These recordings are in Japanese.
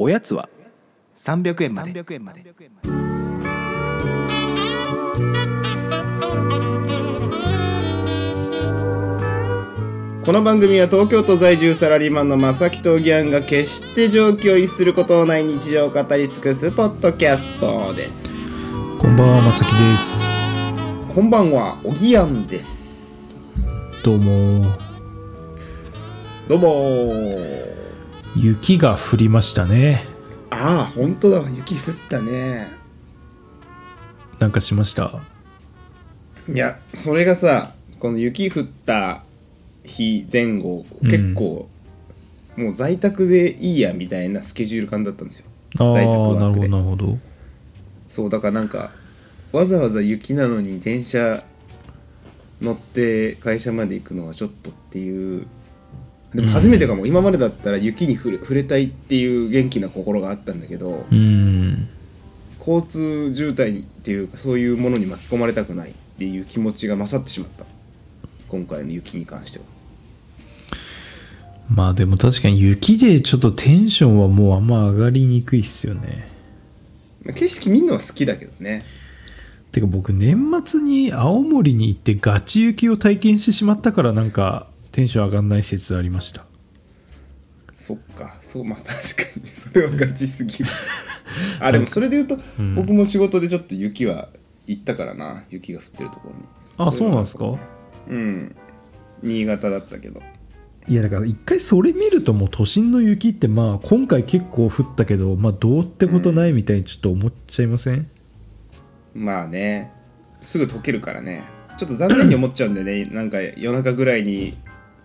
おやつは？300円まで。300円まで。この番組は東京都在住サラリーマンの正木とギャンが決して常軌を逸することのない日常を語り尽くすポッドキャストです。こんばんは、まさきです。こんばんはおぎやんです。どうも。どうも。ー雪が降りましたね。ああ本当だ雪降ったねなんかしました？いやそれがさこの雪降った日前後結構、もう在宅でいいやみたいなスケジュール感だったんですよああ、在宅なるほど、ワークでなるほど。そうだからなんかわざわざ雪なのに電車乗って会社まで行くのはちょっとっていうでも初めてかも、今までだったら雪に触れ触れたいっていう元気な心があったんだけどうーん。交通渋滞にっていうかそういうものに巻き込まれたくないっていう気持ちが勝ってしまった。今回の雪に関しては。まあでも確かに雪でちょっとテンションはもうあんま上がりにくいっすよね。景色見るのは好きだけどね。てか僕年末に青森に行ってガチ雪を体験してしまったからなんかテンション上がんない説ありました。そっか。そうまあ確かに。それはガチすぎる。あでもそれで言うと、うん。僕も仕事でちょっと雪は行ったからな。雪が降ってるところに。あ、そうなんで。すか？うん。新潟だったけど。いやだから一回それ見るともう都心の雪ってまあ今回結構降ったけどまあどうってことないみたいにちょっと思っちゃいません、まあね。すぐ溶けるからね。ちょっと残念に思っちゃうんだよね。なんか夜中ぐらいに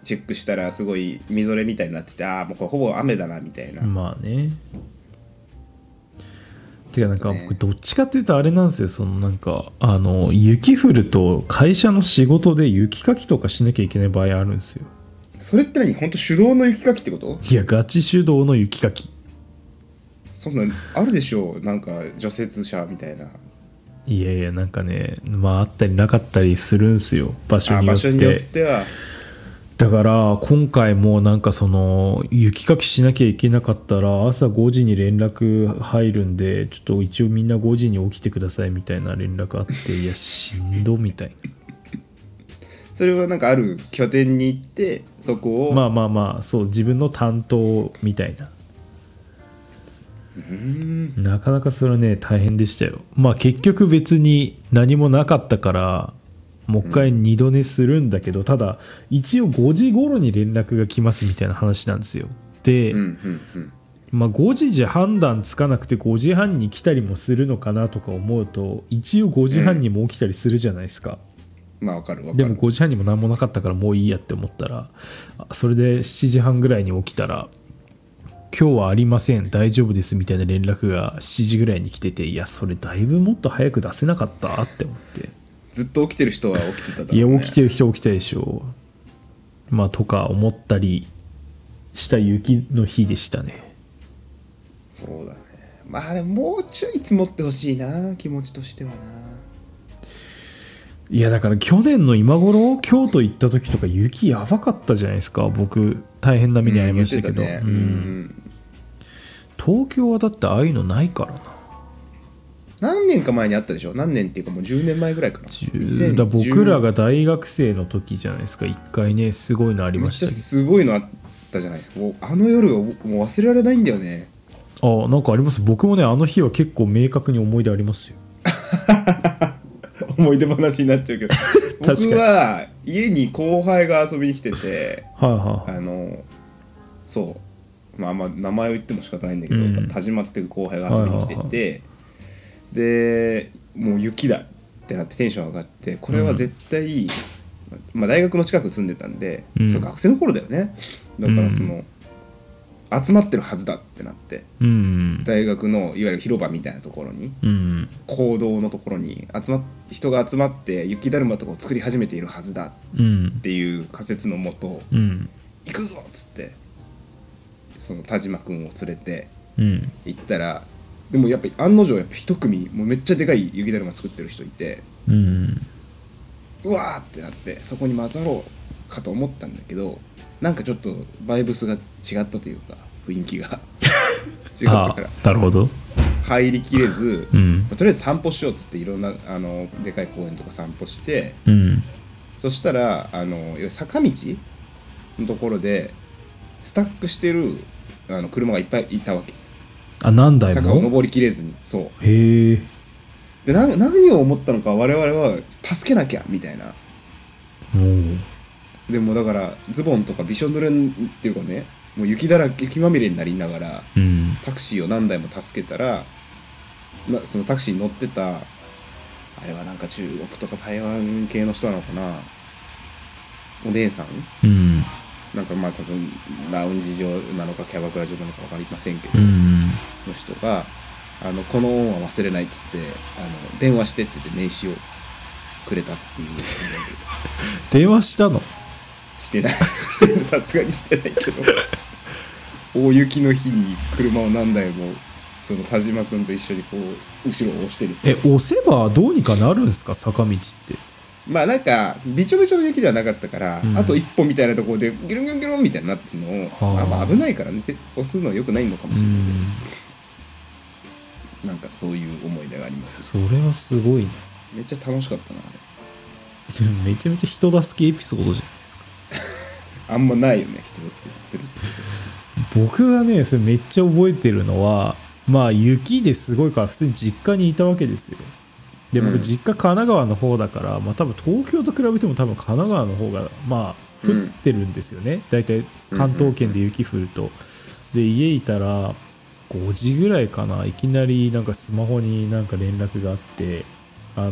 チェックしたらすごいみぞれみたいになっててああもうこれほぼ雨だなみたいな、まあね。てかなんか僕どっちかっていうとあれなんですよ。そのなんかあの雪降ると会社の仕事で雪かきとかしなきゃいけない場合あるんですよ。それって何？本当手動の雪かきってこと？いやガチ手動の雪かき。そんなんあるでしょう？なんか除雪車みたいな。いやいやなんかねまああったりなかったりするんですよ。場所によっあ場所によてってはだから今回もなんかその雪かきしなきゃいけなかったら朝5時に連絡入るんでちょっと一応みんな5時に起きてくださいみたいな連絡あっていやしんどみたいそれはなんかある拠点に行ってそこを、なまあまあまあそう自分の担当みたいな。なかなかそれはね大変でしたよ。まあ結局別に何もなかったからもう一回二度寝するんだけど、ただ一応5時頃に連絡が来ますみたいな話なんですよ。で、うんうんうん。まあ、5時じゃ判断つかなくて5時半に来たりもするのかなとか思うと一応5時半にも起きたりするじゃないですか、まあわかるわでも5時半にも何もなかったからもういいやって思ったらあそれで7時半ぐらいに起きたら今日はありません大丈夫ですみたいな連絡が7時ぐらいに来てていやそれだいぶもっと早く出せなかったって思ってずっと起きてる人は起きてただろう、いね、や起きてる人起きたでしょうまあとか思ったりした雪の日でしたね。そうだね。まあでももうちょい積もってほしいな気持ちとしてはな。いやだから去年の今頃京都行った時とか雪やばかったじゃないですか。僕大変な目に遭いましたけど、うんねうんうん。東京はだってああいうのないからな何年か前にあったでしょ？何年っていうかもう10年前ぐらいかな。10だ僕らが大学生の時じゃないですか。一回ねすごいのありめっちゃましたけすごいのあったじゃないですか。もうあの夜がもう忘れられないんだよね。どあなんかあります？僕もねあの日は結構明確に思い出ありますよ。思い出話になっちゃうけど。僕は家に後輩が遊びに来ててはいはいはい。あのそう。まああんま名前を言っても仕方ないんだけど、うん。田島っていう後輩が遊びに来てて、でもう雪だってなってテンション上がってこれは絶対、まあ、大学の近く住んでたんで、うん。それ学生の頃だよね。だからその、集まってるはずだってなってうん。大学のいわゆる広場みたいなところにうん。講堂のところに集まっ人が集まって雪だるまとかを作り始めているはずだうん。っていう仮説のもとうん。行くぞっつってその田島君を連れてうん。行ったらでもやっぱり案の定やっぱ一組もうめっちゃでかい雪だるま作ってる人いてうんうわーってなってそこに混ざろうかと思ったんだけどなんかちょっとバイブスが違ったというか雰囲気が。違ったから。なるほど。入りきれず、うん。とりあえず散歩しようっつっていろんなあのでかい公園とか散歩してうん。そしたらあの坂道のところでスタックしてるあの車がいっぱいいたわけあ何台も坂を登りきれずに。そう。へえ。でな何を思ったのか我々は助けなきゃみたいな。でもだからズボンとかびしょ濡れっていうかねもう雪だらけ雪まみれになりながらうん。タクシーを何台も助けたらなそのタクシーに乗ってたあれはなんか中国とか台湾系の人なのかな？お姉さん？うんなんかまあ多分ラウンジ上なのかキャバクラ上なのか分かりませんけど、うん。の人があのこの恩は忘れないっつってあの電話してって言って名刺をくれたっていう。電話したの？してない。してない。さすがにしてないけど。大雪の日に車を何台もその田島君と一緒にこう後ろを押してですえね押せばどうにかなるんですか？坂道ってまあなんかびちょびちょの雪ではなかったから、うん。あと一歩みたいなところでギュルンギュルンギュルンみたいになってるの。をはあ。あまあ危ないからね。て押すのはよくないのかもうしれない。けん。ど、なんかそういう思い出があります。それはすごいねめっちゃ楽しかったなあれ。めちゃめちゃ人助けエピソードじゃないですか。あんまないよね人助けするって。僕がねそれめっちゃ覚えてるのはまあ雪ですごいから普通に実家にいたわけですよで僕うん。実家神奈川の方だから、まあ多分東京と比べても多分神奈川の方がまあ降ってるんですよね、大体関東圏で雪降ると、で家いたら5時ぐらいかな。いきなりなんかスマホになんか連絡があってあの、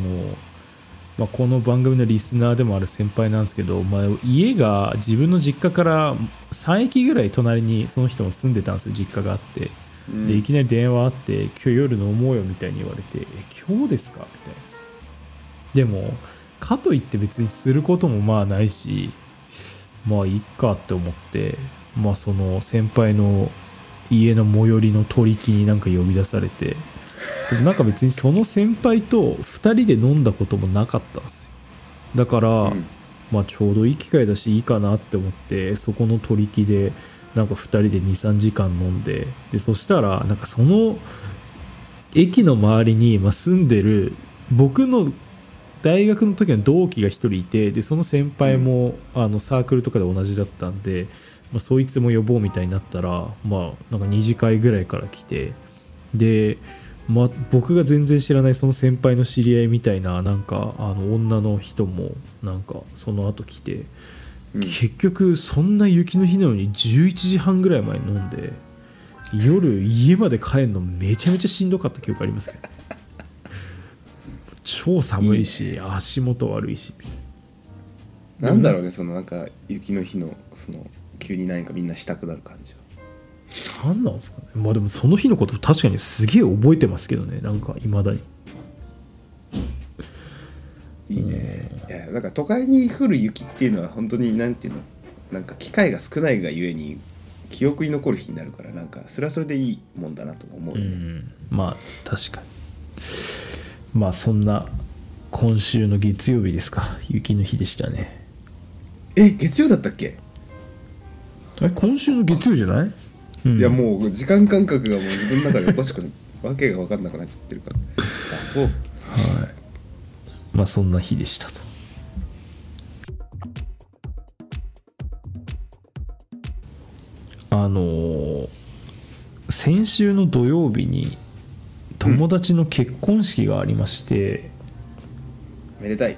まあ、この番組のリスナーでもある先輩なんですけど、まあ、家が自分の実家から3駅ぐらい隣にその人も住んでたんですよ。実家があってうん。でいきなり電話あって「今日夜飲もうよ」みたいに言われて「え今日ですか?」みたいな。でもかといって別にすることもまあないしまあいいかって思ってまあその先輩の家の最寄りの取り木になんか呼び出されてでもなんか別にその先輩と2人で飲んだこともなかったんですよ。だから、うん。まあちょうどいい機会だしいいかなって思ってそこの取り木でなんか2人で23時間飲んででそしたらなんかその駅の周りに、まあ、住んでる僕の大学の時の同期が1人いてでその先輩も、あのサークルとかで同じだったんで、まあ、そいつも呼ぼうみたいになったらまあなんか2次会ぐらいから来てで、まあ、僕が全然知らないその先輩の知り合いみたいななんかあの女の人もなんかその後来て、うん。結局そんな雪の日なのに11時半ぐらい前に飲んで夜家まで帰るのめちゃめちゃしんどかった記憶ありますけど。超寒いし足元悪いし。なんだろうねそのなんか雪の日のその急に何かみんなしたくなる感じは。何なんですかね。まあでもその日のこと確かにすげえ覚えてますけどねなんかいまだにいいね。いやなんか都会に降る雪っていうのは本当になんていうの？なんか機会が少ないがゆえに記憶に残る日になるからなんかそれはそれでいいもんだなと思ううよね、ん。まあ確かに。まあそんな今週の月曜日ですか。雪の日でしたね。え月曜だったっけ、え今週の月曜じゃない、うん。いやもう時間感覚がもう自分の中でおかしくわけが分かんなくなっちゃってるから。あそう。はいまあそんな日でしたと。あのー先週の土曜日に友達の結婚式がありまして、めでたい。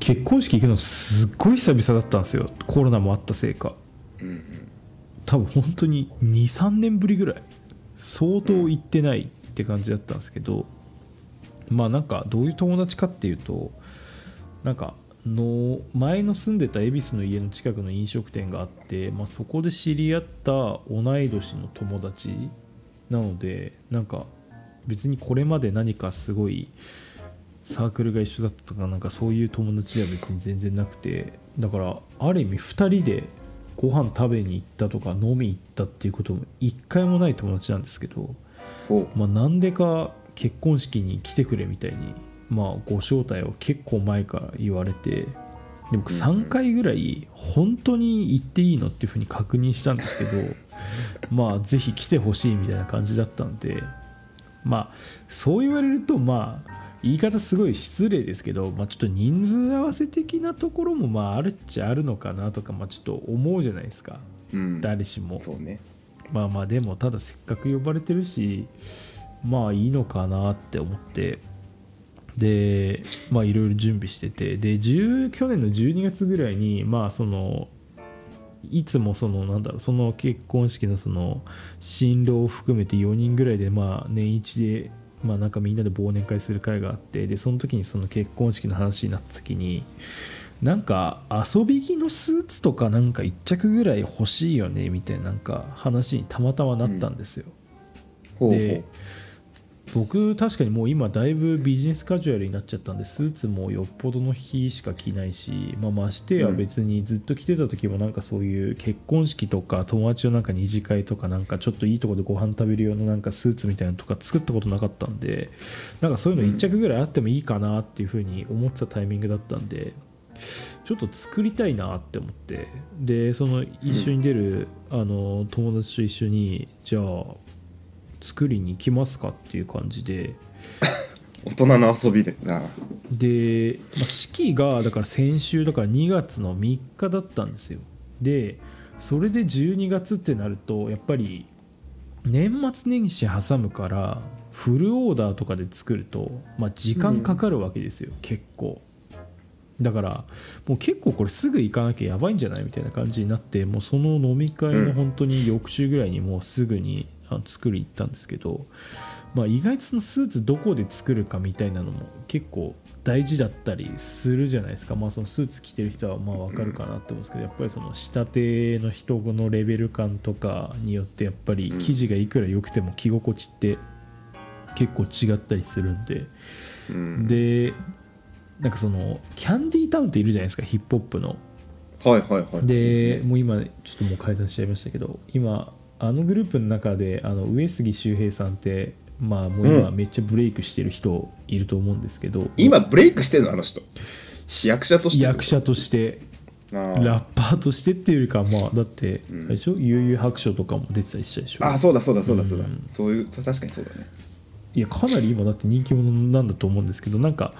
結婚式行くのすっごい久々だったんですよ。コロナもあったせいか。うんうん。多分本当に23年ぶりぐらい。相当行ってないって感じだったんですけどまあなんかどういう友達かっていうとなんかの前の住んでた恵比寿の家の近くの飲食店があって、まあ、そこで知り合った同い年の友達なのでなんか別にこれまで何かすごいサークルが一緒だったとかなんかそういう友達は別に全然なくてだからある意味2人でご飯食べに行ったとか飲み行ったっていうことも一回もない友達なんですけどお。まあ、なんでか結婚式に来てくれみたいに、まあ、ご招待を結構前から言われてで僕3回ぐらい本当に行っていいのっていうふうに確認したんですけど まあぜひ来てほしいみたいな感じだったんでまあそう言われるとまあ言い方すごい失礼ですけど、まあ、ちょっと人数合わせ的なところもまああるっちゃあるのかなとか、まあ、ちょっと思うじゃないですか。うん。誰しも。そうね。まあまあでもただせっかく呼ばれてるしまあいいのかなって思って。でまあいろいろ準備してて。で10去年の12月ぐらいにまあそのいつもそのなんだろうその結婚式のその新郎を含めて4人ぐらいでまあ年一でまあなんかみんなで忘年会する会があって。でその時にその結婚式の話になった時になんか遊び着のスーツとかなんか1着ぐらい欲しいよねみたいななんか話にたまたまなったんですよ、ほうほう。で僕確かにもう今だいぶビジネスカジュアルになっちゃったんでスーツもよっぽどの日しか着ないし、まあ、ましてや別にずっと着てた時もなんかそういう結婚式とか友達のなんか二次会とかなんかちょっといいとこでご飯食べる用のなんかスーツみたいなのとか作ったことなかったんでなんかそういうの1着ぐらいあってもいいかなっていうふうに思ってたタイミングだったんでちょっと作りたいなって思ってでその一緒に出る、あの友達と一緒にじゃあ作りに行きますかっていう感じで。大人の遊びでなで、まあ式がだから先週だから2月の3日だったんですよ。でそれで12月ってなるとやっぱり年末年始挟むからフルオーダーとかで作ると、まあ、時間かかるわけですよ、結構。だからもう結構これすぐ行かなきゃやばいんじゃない？みたいな感じになってもうその飲み会の本当に翌週ぐらいにもうすぐにあの作り行ったんですけど、まあ、意外とそのスーツどこで作るかみたいなのも結構大事だったりするじゃないですか、まあ、そのスーツ着てる人はまあ分かるかなって思うんですけどやっぱりその仕立ての人のレベル感とかによってやっぱり生地がいくら良くても着心地って結構違ったりするんで。うん。でなんかそのキャンディータウンっているじゃないですかヒップホップの。はいはいはい。でもう今ちょっともう解散しちゃいましたけど今あのグループの中であの上杉周平さんってまあもう今うんめっちゃブレイクしてる人いると思うんですけど、今ブレイクしてるのあの人。役者として。役者としてラッパーとしてっていうよりかまあだって、ん。あれでしょ？悠々白書とかも出てたりしたでしょ？あそうだそうだそうだそうだ、うん。そういう確かにそうだね。いやかなり今だって人気者なんだと思うんですけどなんか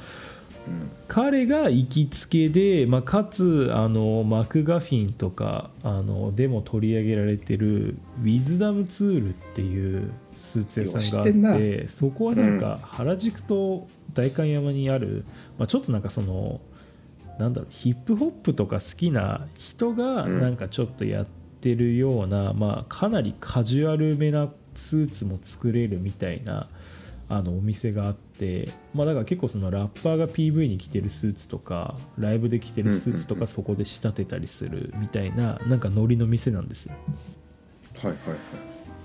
彼が行きつけで、まあ、かつあのマクガフィンとかあのでも取り上げられてるウィズダムツールっていうスーツ屋さんがあっててそこはなんか原宿と代官山にある、まあ、ちょっとなんかそのなんだろうヒップホップとか好きな人がうん。なんかちょっとやってるような、まあ、かなりカジュアルめなスーツも作れるみたいなあのお店があって、まあ、だから結構そのラッパーが PV に着てるスーツとかライブで着てるスーツとかそこで仕立てたりするみたいななんかノリの店なんですよ。はいはいはい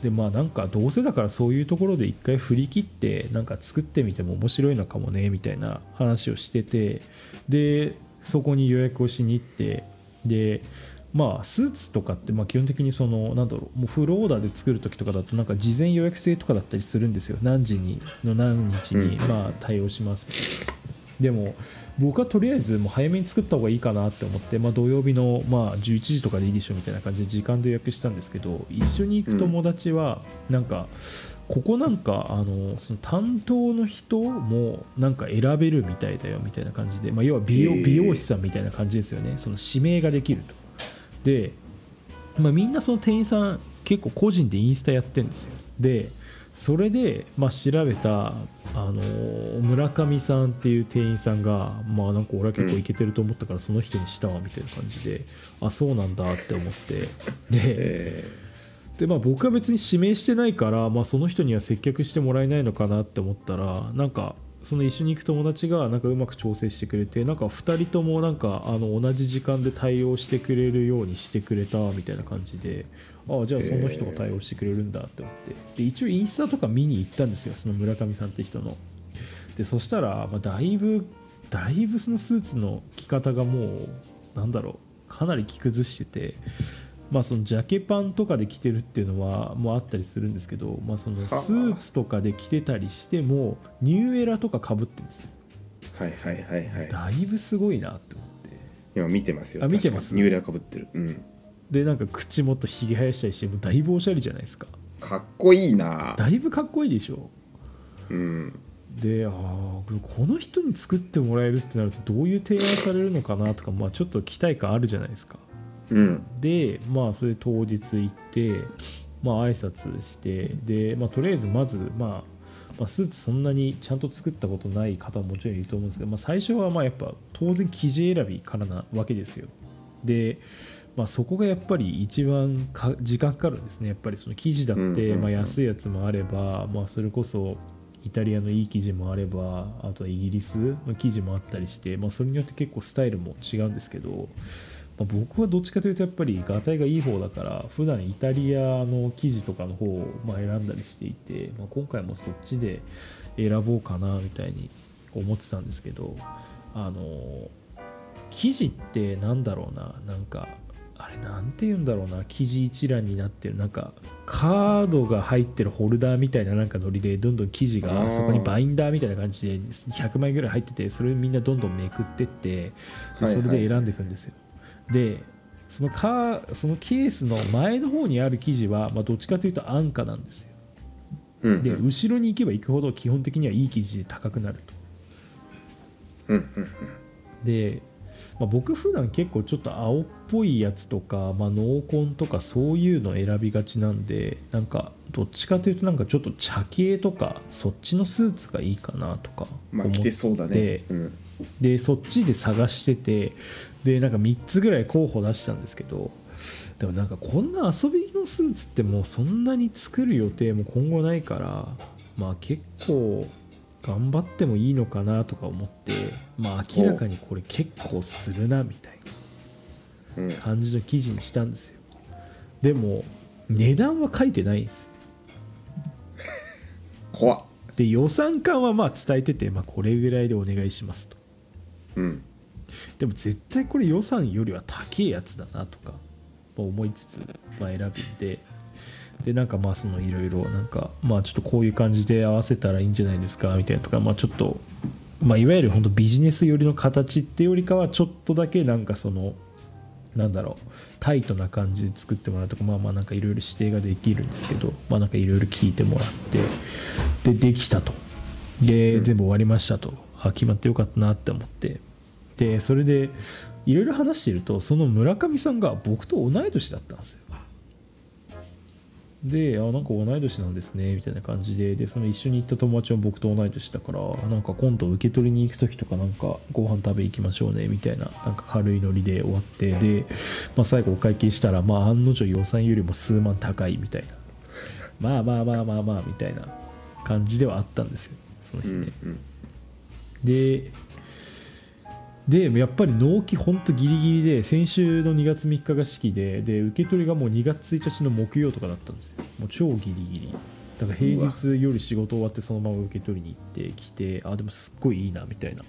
でまあなんかどうせだからそういうところで一回振り切ってなんか作ってみても面白いのかもねみたいな話をしててでそこに予約をしに行ってでまあスーツとかってまあ基本的にそのなんだろうもうフルオーダーで作る時とかだとなんか事前予約制とかだったりするんですよ何時にの何日にうんまあ対応します。でも僕はとりあえずもう早めに作った方がいいかなって思って、まあ、土曜日のまあ11時とかでいいでしょみたいな感じで時間で予約したんですけど一緒に行く友達はなんかここなんかあのその担当の人もなんか選べるみたいだよみたいな感じで、まあ、要は美容美容師さんみたいな感じですよねその指名ができると。で、まあ、みんなその店員さん結構個人でインスタやってるんですよ。でそれで、まあ、調べたあの村上さんっていう店員さんがまあなんか俺は結構イケてると思ったからその人にしたわみたいな感じで、あそうなんだって思って。でえでまあ僕は別に指名してないから、まあ、その人には接客してもらえないのかなって思ったらなんかその一緒に行く友達がなんかうまく調整してくれてなんか2人ともなんかあの同じ時間で対応してくれるようにしてくれたみたいな感じでああじゃあその人が対応してくれるんだって思って。で一応インスタとか見に行ったんですよその村上さんって人の。でそしたら、まあ、だいぶだいぶそのスーツの着方がもうなんだろうかなり着崩してて。まあそのジャケパンとかで着てるっていうのはもうあったりするんですけど、まあ、そのスーツとかで着てたりしてもニューエラとかかぶってるんですよ。はいはいはいはい。だいぶすごいなって思って。い今見てますよあ見てます？ニューエラかぶってる。うん。でなんか口元ひげ生やしたりしてもうだいぶおしゃれじゃないですか。かっこいいな。だいぶかっこいいでしょ。うん。であーこの人に作ってもらえるってなるとどういう提案されるのかなとか、まあ、ちょっと期待感あるじゃないですかうん。でまあそれ当日行ってまあ挨拶してで、まあ、とりあえずまず、まあ、まあスーツそんなにちゃんと作ったことない方ももちろんいると思うんですけど、まあ、最初はまあやっぱ当然生地選びからなわけですよ。で、まあ、そこがやっぱり一番か時間かかるんですね。やっぱりその生地だって、まあ、安いやつもあれば、まあ、それこそイタリアのいい生地もあればあとはイギリスの生地もあったりして、まあ、それによって結構スタイルも違うんですけど、まあ、僕はどっちかというとやっぱりガタイがいい方だから普段イタリアの生地とかの方をまあ選んだりしていて、まあ、今回もそっちで選ぼうかなみたいに思ってたんですけどあの生地ってなんだろうななんかあれなんて言うんだろうな生地一覧になってるなんかカードが入ってるホルダーみたいななんかノリでどんどん生地がそこにバインダーみたいな感じで100枚ぐらい入っててそれをみんなどんどんめくってってではいはい。それで選んでいくんですよ、でそのカーそのケースの前の方にある生地は、まあ、どっちかというと安価なんですよ。うんで後ろに行けば行くほど基本的にはいい生地で高くなると。うんうんで、まあ、僕普段結構ちょっと青っぽいやつとか、まあ、濃紺とかそういうの選びがちなんでなんかどっちかというとなんかちょっと茶系とかそっちのスーツがいいかなとか思ってまあ着てそうだね。うんでそっちで探しててでなんか3つぐらい候補出したんですけどでもなんかこんな遊びのスーツってもうそんなに作る予定も今後ないからまあ結構頑張ってもいいのかなとか思ってまあ明らかにこれ結構するなみたいうん。な感じの記事にしたんですよ。でも値段は書いてないんですよ。怖っ。で予算感はまあ伝えてて、まあ、これぐらいでお願いしますとうん。でも絶対これ予算よりは高いやつだなとかまあ思いつつ、まあ、選びんで。でなんかまあそのいろいろなんかまあちょっとこういう感じで合わせたらいいんじゃないですかみたいなとかまあちょっとまあいわゆる本当ビジネス寄りの形ってよりかはちょっとだけなんかそのなんだろうタイトな感じで作ってもらうとかまあまあなんかいろいろ指定ができるんですけどまあなんかいろいろ聞いてもらってでできたと。で全部終わりましたとあ決まってよかったなって思って。でそれでいろいろ話してるとその村上さんが僕と同い年だったんですよ。であなんか同い年なんですねみたいな感じで。でその一緒に行った友達も僕と同い年だからなんか今度受け取りに行く時とかなんかご飯食べ行きましょうねみたいななんか軽いノリで終わって。で、まあ、最後お会計したらまあ案の定予算よりも数万高いみたいな。まあまあまあまあまあみたいな感じではあったんですよその日ね、ででやっぱり納期ほんとギリギリで先週の2月3日が式でで受け取りがもう2月1日の木曜とかだったんですよ。もう超ギリギリ。だから平日夜仕事終わってそのまま受け取りに行ってきてあでもすっごいいいなみたいな。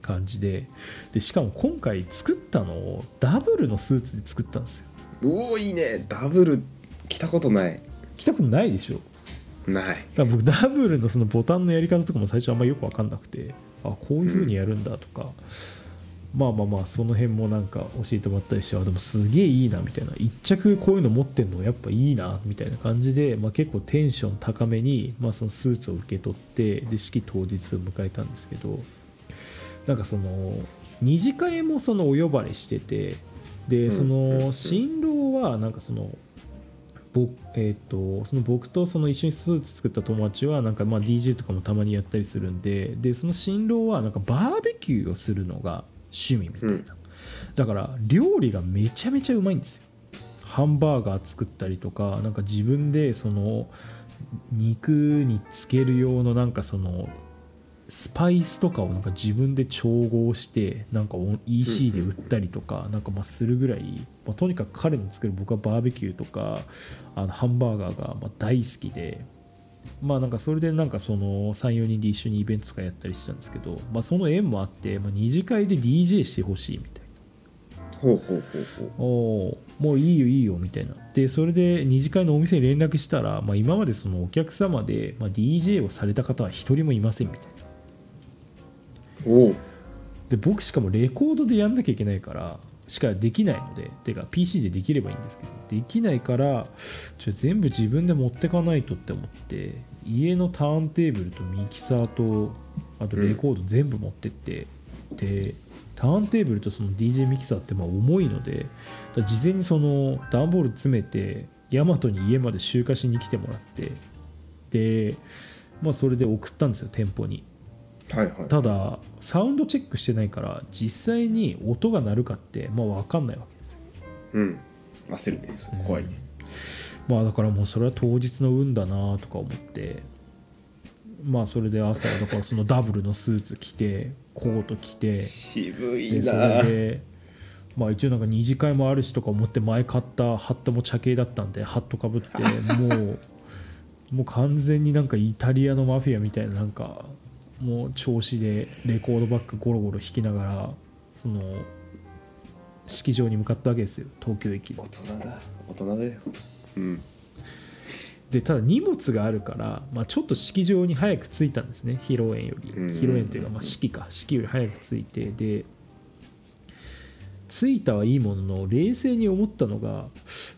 感じで。でしかも今回作ったのをダブルのスーツで作ったんですよ。おおいいね。ダブル着たことない。着たことないでしょない。僕ダブルのそのボタンのやり方とかも最初あんまよく分かんなくてあこういう風にやるんだとか、まあまあまあその辺もなんか教えてもらったりしてあでもすげえいいなみたいな一着こういうの持ってんのやっぱいいなみたいな感じで、まあ、結構テンション高めに、まあ、そのスーツを受け取ってで式当日を迎えたんですけどなんかその二次会もそのお呼ばれしててでその新郎はなんかその僕えー、とその僕とその一緒にスーツ作った友達はなんかまあ DJ とかもたまにやったりするんででその新郎はなんかバーベキューをするのが趣味みたいな、うん。だから料理がめちゃめちゃうまいんですよ。ハンバーガー作ったりとかなんか自分でその肉につける用のなんかそのスパイスとかをなんか自分で調合してなんか EC で売ったりとかなんかまあするぐらい、まあ、とにかく彼の作る僕はバーベキューとかあのハンバーガーがまあ大好きでまあなんかそれでなんかその34人で一緒にイベントとかやったりしたんですけど、まあ、その縁もあって、まあ、二次会で DJ してほしいみたいな。ほうほうほうもういいよいいよみたいな。でそれで二次会のお店に連絡したら、まあ、今までそのお客様で、まあ、DJ をされた方は一人もいませんみたいなで僕しかもレコードでやんなきゃいけないからしかできないのでてか PC でできればいいんですけどできないからちょ全部自分で持ってかないとって思って家のターンテーブルとミキサーとあとレコード全部持ってって、でターンテーブルとその DJ ミキサーってまあ重いので事前にその段ボール詰めてヤマトに家まで集荷しに来てもらってでまあそれで送ったんですよ店舗に。はいはい。ただサウンドチェックしてないから実際に音が鳴るかってまあ分かんないわけです。ようん。焦るね怖いね、まあだからもうそれは当日の運だなとか思ってまあそれで朝だからそのダブルのスーツ着てコート着て渋いでそなれでまあ一応なんか二次会もあるしとか思って前買ったハットも茶系だったんでハットかぶって もうもう完全になんかイタリアのマフィアみたいななんかもう調子でレコードバッグゴロゴロ弾きながらその式場に向かったわけですよ東京駅で大人だ大人だよ。うん。でただ荷物があるから、まあ、ちょっと式場に早く着いたんですね。披露宴より。うん。披露宴というか、まあ、式か。式より早く着いてで着いたはいいものの冷静に思ったのが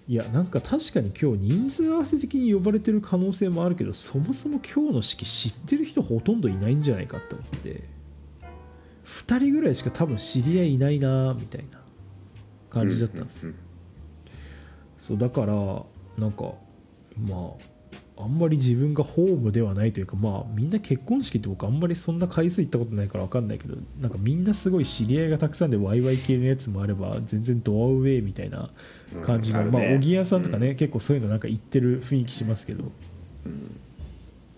いやなんか確かに今日人数合わせ的に呼ばれてる可能性もあるけどそもそも今日の式知ってる人ほとんどいないんじゃないかって思って2人ぐらいしか多分知り合いいないなみたいな感じだったんですそうだからなんかまああんまり自分がホームではないというかまあみんな結婚式って僕あんまりそんな回数行ったことないから分かんないけどなんかみんなすごい知り合いがたくさんでワイワイ系のやつもあれば全然ドアウェイみたいな感じの、うんね。まあ小木屋さんとかね、結構そういうのなんか行ってる雰囲気しますけど、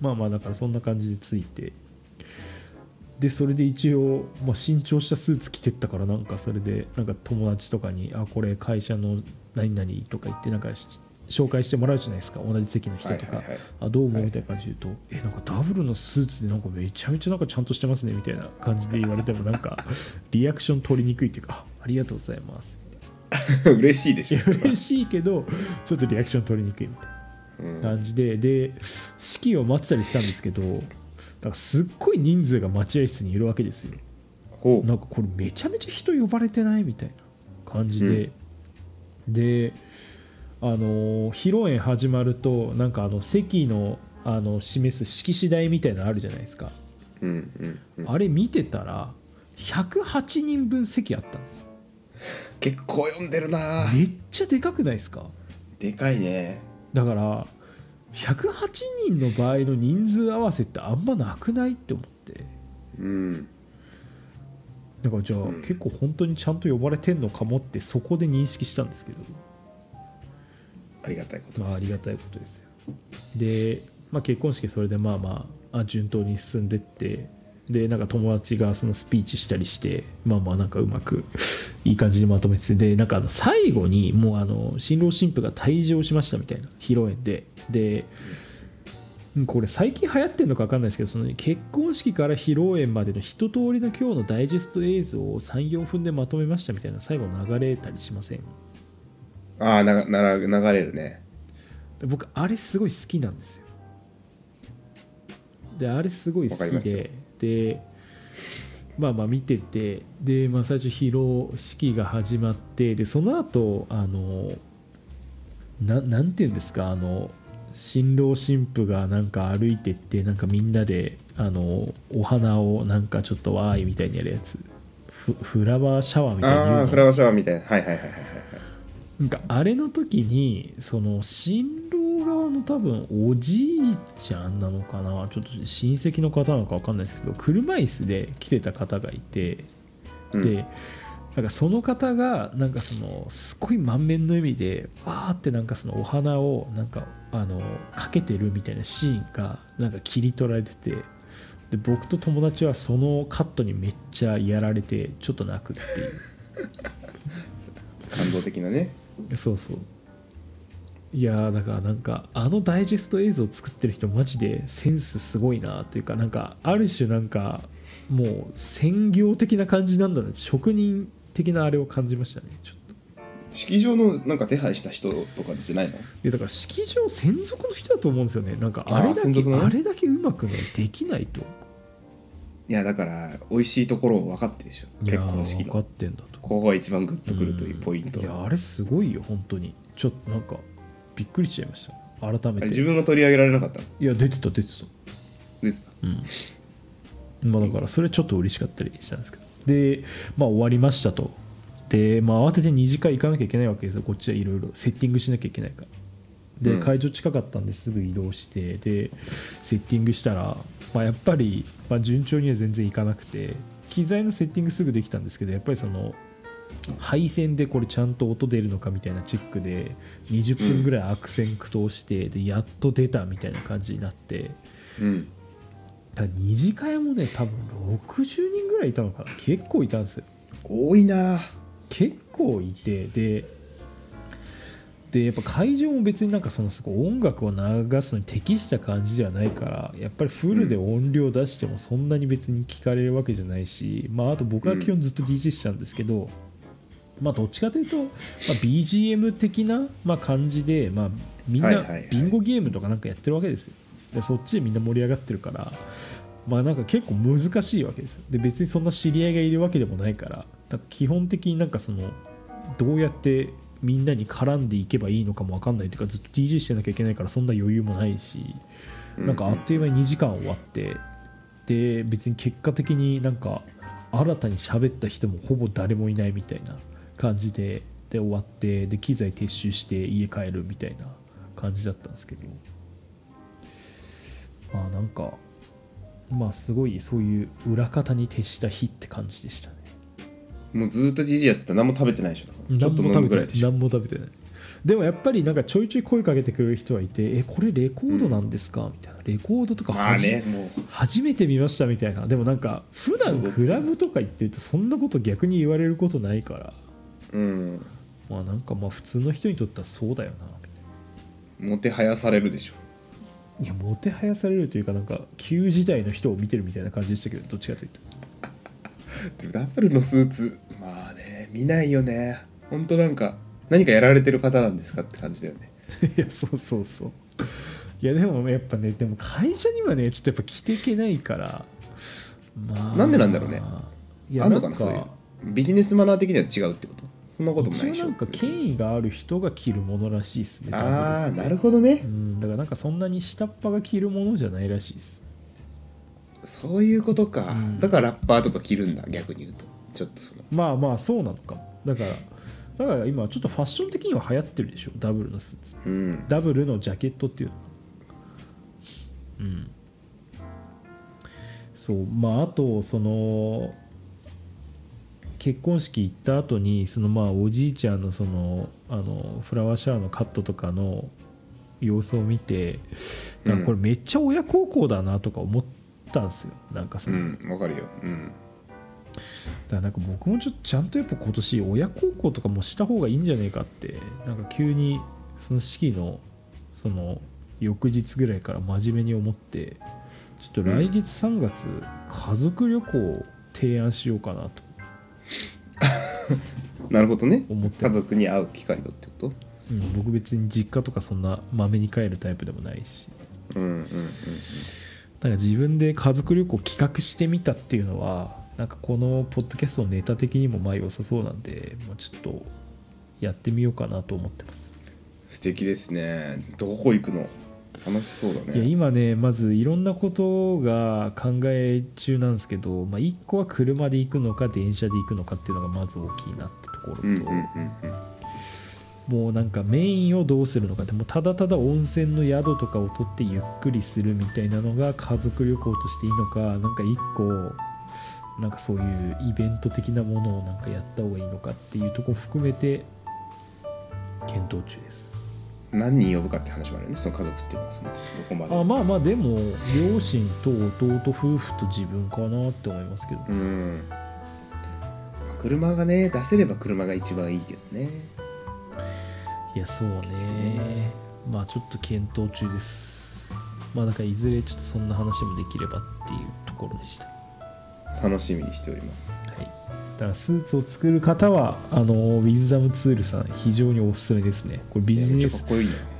まあまあだからそんな感じでついて。でそれで一応、まあ、新調したスーツ着てったからなんかそれでなんか友達とかに「あこれ会社の何々」とか言ってなんかし紹介してもらうじゃないですか。同じ席の人とか。はいはいはい「あどうも」みたいな感じで言うと「えなんかダブルのスーツでなんかめちゃめちゃなんかちゃんとしてますね」みたいな感じで言われてもなんかリアクション取りにくいっていうか「あありがとうございます」嬉しいでしょ嬉しいけどちょっとリアクション取りにくいみたいな。うん感じでで式を待ってたりしたんですけどだからすっごい人数が待合室にいるわけですよ。なんかこれめちゃめちゃ人呼ばれてないみたいな感じで、であのー披露宴始まるとなんかあの席のあの示す式次第みたいなのあるじゃないですか、うんうんうん。あれ見てたら108人分席あったんです。結構読んでるな。めっちゃでかくないですか？でかいね。だから108人の場合の人数合わせってあんまなくないって思って。うん。だからじゃあ、うん。結構本当にちゃんと呼ばれてんのかもってそこで認識したんですけど、ありがたいことまあ、ですありがたいことですよ。で、まあ、結婚式それでまあまあ順当に進んでってでなんか友達がそのスピーチしたりしてまあまあなんかうまくいい感じにまとめててでなんかあの最後にもうあの新郎新婦が退場しましたみたいな披露宴で。でこれ最近流行ってるのか分かんないですけどその結婚式から披露宴までの一通りの今日のダイジェスト映像を34分でまとめましたみたいな最後流れたりしません？ああなな流れるね。で僕あれすごい好きなんですよ。であれすごい好きででまあまあ見ててで、まあ、最初披露式が始まってでその後あのななんていうんですかあの新郎新婦がなんか歩いてってなんかみんなであのお花をなんかちょっとわーいみたいにやるやつ。フフラワーシャワーみたいに言うの？ああフラワーシャワーみたいな。はいはいはいはいはいなんかあれの時にその新郎側の多分おじいちゃんなのかなちょっと親戚の方なのか分かんないですけど車椅子で来てた方がいて、うんでなんかその方がなんかそのすごい満面の笑みでわーってなんかそのお花をなんかあのかけてるみたいなシーンがなんか切り取られててで僕と友達はそのカットにめっちゃやられてちょっと泣くっていう。感動的なねそうそう。いやーだからなんかあのダイジェスト映像を作ってる人マジでセンスすごいなというかなんかある種なんかもう専業的な感じなんだな職人的なあれを感じましたねちょっと。式場のなんか手配した人とかじゃないの？いやだから式場専属の人だと思うんですよね。なんかあれだけあれだけうまくねできないと。いやだから美味しいところを分かってるでしょ。結婚式分かのってんだ。とここが一番グッとくるというポイント、いやあれすごいよ本当に。ちょっとなんかびっくりしちゃいました。改めて。自分が取り上げられなかったの？いや出てた出てた。出てた。まあだからそれちょっと嬉しかったりしたんですけど。でまあ終わりましたと。でまあ慌てて2次会行かなきゃいけないわけですよ。こっちはいろいろ。セッティングしなきゃいけないから。で、うん。会場近かったんですぐ移動してでセッティングしたら、まあ、やっぱり、まあ、順調には全然いかなくて機材のセッティングすぐできたんですけどやっぱりその配線でこれちゃんと音出るのかみたいなチェックで20分ぐらい悪戦苦闘して、でやっと出たみたいな感じになって。うだ二次会もね多分60人ぐらいいたのかな。結構いたんですよ。多いな。結構いてででやっぱ会場も別になんかそのすごい音楽を流すのに適した感じではないからやっぱりフルで音量出してもそんなに別に聞かれるわけじゃないし、まああと僕は基本ずっと DJ してたんですけど、まあどっちかというと、まあ、BGM 的な、まあ、感じで、まあ、みんなビンゴゲームとかなんかやってるわけですよ。でそっちでみんな盛り上がってるからまあなんか結構難しいわけですよ。で別にそんな知り合いがいるわけでもないからなんか基本的になんかそのどうやってみんなに絡んでいけばいいのかも分かんないというかずっと DJ してなきゃいけないからそんな余裕もないしなんかあっという間に2時間終わってで別に結果的になんか新たに喋った人もほぼ誰もいないみたいな感じでで終わってで機材撤収して家帰るみたいな感じだったんですけど。まあなんかまあすごいそういう裏方に徹した日って感じでしたね。もうずっと DJ やってたら何も食べてないでしょ。ちょっと飲むぐらいでしょ。何も食べてない。でもやっぱりなんかちょいちょい声かけてくれる人はいて「えこれレコードなんですか?」みたいな「レコードとかね初めて見ました」みたいな。でもなんか普段クラブとか行ってるとそんなこと逆に言われることないからうん。まあなんかまあ普通の人にとってはそうだよな。みたいもてはやされるでしょ。ないやもてはやされるというかなんか旧時代の人を見てるみたいな感じでしたけどどっちかというと。でもダブルのスーツまあね見ないよね。ほんとなんか何かやられてる方なんですかって感じだよね。いやそうそうそう。いやでもやっぱねでも会社にはねちょっとやっぱ着ていけないから。まあ。なんでなんだろうね。あんのかなそういう。ビジネスマナー的には違うってこと？そんなこともないでしょ。なんか権威がある人が着るものらしいですねああなるほほどね。うんだからなんかそんなに下っ端が着るものじゃないらしいです。そういうことか、うん。だからラッパーとか着るんだ逆に言うと。ちょっとその。まあまあそうなのかも。だからだから今ちょっとファッション的には流行ってるでしょダブルのスーツ。うん。ダブルのジャケットっていうの。うん。そうまああとその結婚式行った後にそのまあおじいちゃんのそのあのフラワーシャワーのカットとかの様子を見てなんかこれめっちゃ親孝行だなとか思ったんですよ。なんかそうの、んわかるよ。うん。だからなんか僕もちょっとちゃんとやっぱ今年親孝行とかもした方がいいんじゃないかってなんか急にその式のその翌日ぐらいから真面目に思ってちょっと来月3月家族旅行を提案しようかなと なるほどね。家思ってます、族に会う機会をってこうん、僕別に実家とかそんなまめに帰るタイプでもないし。とうんうんうんなんか自分で家族旅行企画してみたっていうのはなんかこのポッドキャストのネタ的にもまあ良さそうなんで、まあ、ちょっとやってみようかなと思ってます。素敵ですね。どこ行くの？楽しそうだいや今ねまずいろんなことが考え中なんですけど、まあ、1個は車で行くのか電車で行くのかっていうのがまず大きいなってところと、うんうんうんうんもうなんかメインをどうするのかってもうただただ温泉の宿とかを取ってゆっくりするみたいなのが家族旅行としていいのかなんか1個なんかそういうイベント的なものをなんかやった方がいいのかっていうとこ含めて検討中です。何人呼ぶかって話もあるよね。その家族っていうのはそのどこまで。あまあまあでも両親と弟夫婦と自分かなって思いますけどうん。車がね出せれば車が一番いいけどね。いやそうね。まあちょっと検討中です。まあだからいずれちょっとそんな話もできればっていうところでした。楽しみにしております。はいだからスーツを作る方はあのウィズダムツールさん非常におすすめですね。これビジネス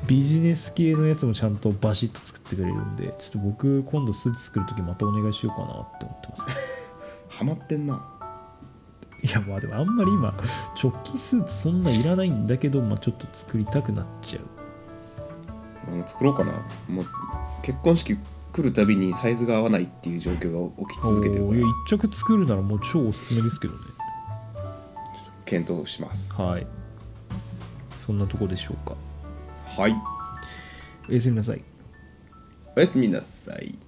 ビジネス系のやつもちゃんとバシッと作ってくれるんでちょっと僕今度スーツ作るときまたお願いしようかなって思ってます。ね ハマってんな。いやまあでもあんまり今直帰スーツそんないらないんだけど、まあ、ちょっと作りたくなっちゃう。作ろうかな。もう結婚式来るたびにサイズが合わないっていう状況が起き続けてるから。おーいや一着作るならもう超おすすめですけどね。検討します。はい。そんなとこでしょうか。はい。おやすみなさい。おやすみなさい